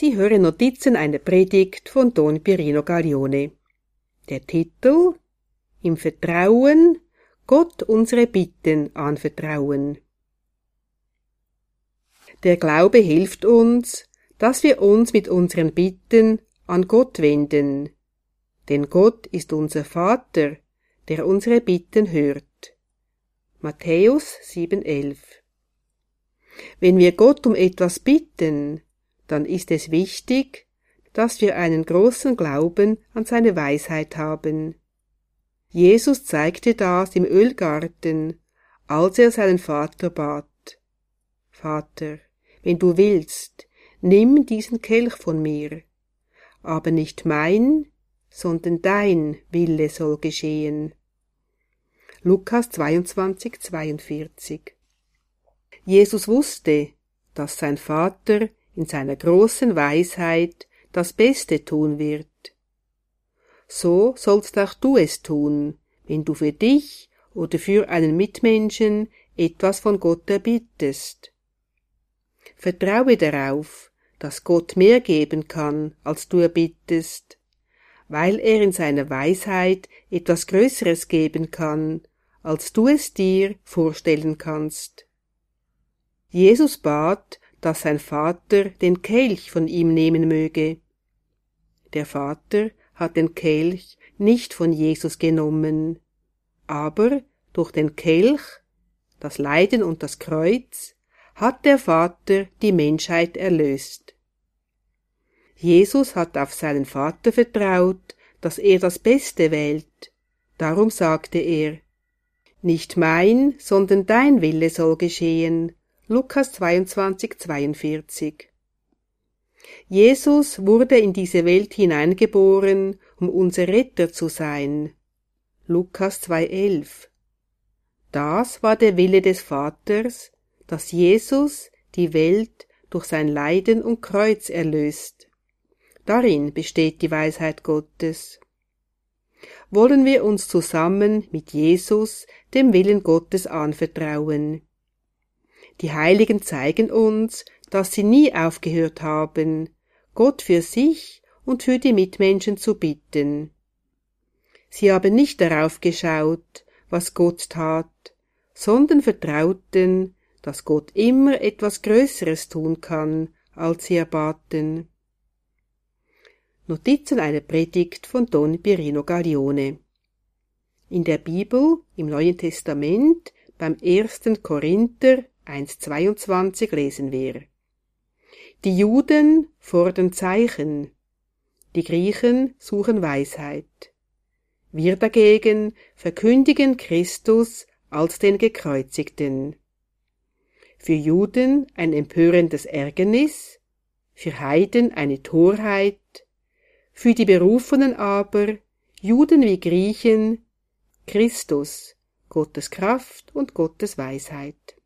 Sie hören Notizen einer Predigt von Don Pirino Gaglione. Der Titel Im Vertrauen Gott unsere Bitten anvertrauen. Der Glaube hilft uns, dass wir uns mit unseren Bitten an Gott wenden. Denn Gott ist unser Vater, der unsere Bitten hört. Matthäus 7,11 Wenn wir Gott um etwas bitten, dann ist es wichtig, dass wir einen großen Glauben an seine Weisheit haben. Jesus zeigte das im Ölgarten, als er seinen Vater bat. Vater, wenn du willst, nimm diesen Kelch von mir, aber nicht mein, sondern dein Wille soll geschehen. Lukas 22, 42 Jesus wusste, dass sein Vater in seiner großen Weisheit das Beste tun wird. So sollst auch du es tun, wenn du für dich oder für einen Mitmenschen etwas von Gott erbittest. Vertraue darauf, dass Gott mehr geben kann, als du erbittest, weil er in seiner Weisheit etwas Größeres geben kann, als du es dir vorstellen kannst. Jesus bat, dass sein Vater den Kelch von ihm nehmen möge. Der Vater hat den Kelch nicht von Jesus genommen, aber durch den Kelch, das Leiden und das Kreuz, hat der Vater die Menschheit erlöst. Jesus hat auf seinen Vater vertraut, dass er das Beste wählt. Darum sagte er, Nicht mein, sondern dein Wille soll geschehen, Lukas 22, 42. Jesus wurde in diese Welt hineingeboren, um unser Retter zu sein. Lukas 2,11. Das war der Wille des Vaters, dass Jesus die Welt durch sein Leiden und Kreuz erlöst. Darin besteht die Weisheit Gottes. Wollen wir uns zusammen mit Jesus dem Willen Gottes anvertrauen. Die Heiligen zeigen uns, dass sie nie aufgehört haben, Gott für sich und für die Mitmenschen zu bitten. Sie haben nicht darauf geschaut, was Gott tat, sondern vertrauten, dass Gott immer etwas Größeres tun kann, als sie erbaten. Notizen einer Predigt von Don Pirino Gaglione. In der Bibel, im Neuen Testament, beim ersten Korinther 1,22 lesen wir. Die Juden fordern Zeichen, die Griechen suchen Weisheit. Wir dagegen verkündigen Christus als den Gekreuzigten. Für Juden ein empörendes Ärgernis, für Heiden eine Torheit, für die Berufenen aber, Juden wie Griechen, Christus, Gottes Kraft und Gottes Weisheit.